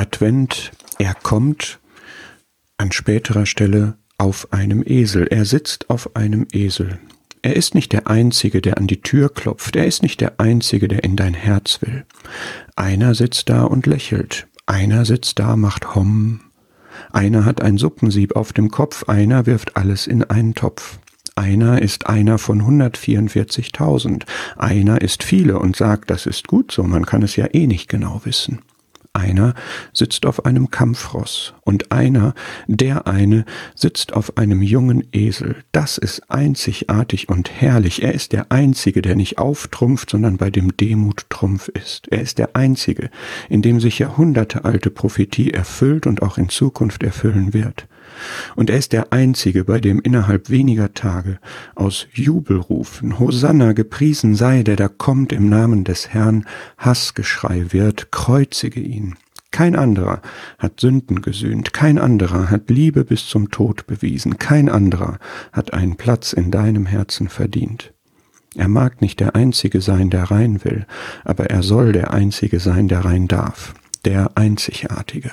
Advent, er kommt an späterer Stelle auf einem Esel. Er sitzt auf einem Esel. Er ist nicht der Einzige, der an die Tür klopft. Er ist nicht der Einzige, der in dein Herz will. Einer sitzt da und lächelt. Einer sitzt da, macht Homm. Einer hat ein Suppensieb auf dem Kopf. Einer wirft alles in einen Topf. Einer ist einer von 144.000. Einer ist viele und sagt, das ist gut so, man kann es ja eh nicht genau wissen. Einer sitzt auf einem Kampfross und einer, der eine, sitzt auf einem jungen Esel. Das ist einzigartig und herrlich. Er ist der Einzige, der nicht auftrumpft, sondern bei dem Demut Trumpf ist. Er ist der Einzige, in dem sich jahrhundertealte Prophetie erfüllt und auch in Zukunft erfüllen wird. Und er ist der Einzige, bei dem innerhalb weniger Tage aus Jubelrufen Hosanna gepriesen sei, der da kommt im Namen des Herrn, Hassgeschrei wird, kreuzige ihn. Kein anderer hat Sünden gesühnt, kein anderer hat Liebe bis zum Tod bewiesen, kein anderer hat einen Platz in deinem Herzen verdient. Er mag nicht der Einzige sein, der rein will, aber er soll der Einzige sein, der rein darf, der Einzigartige.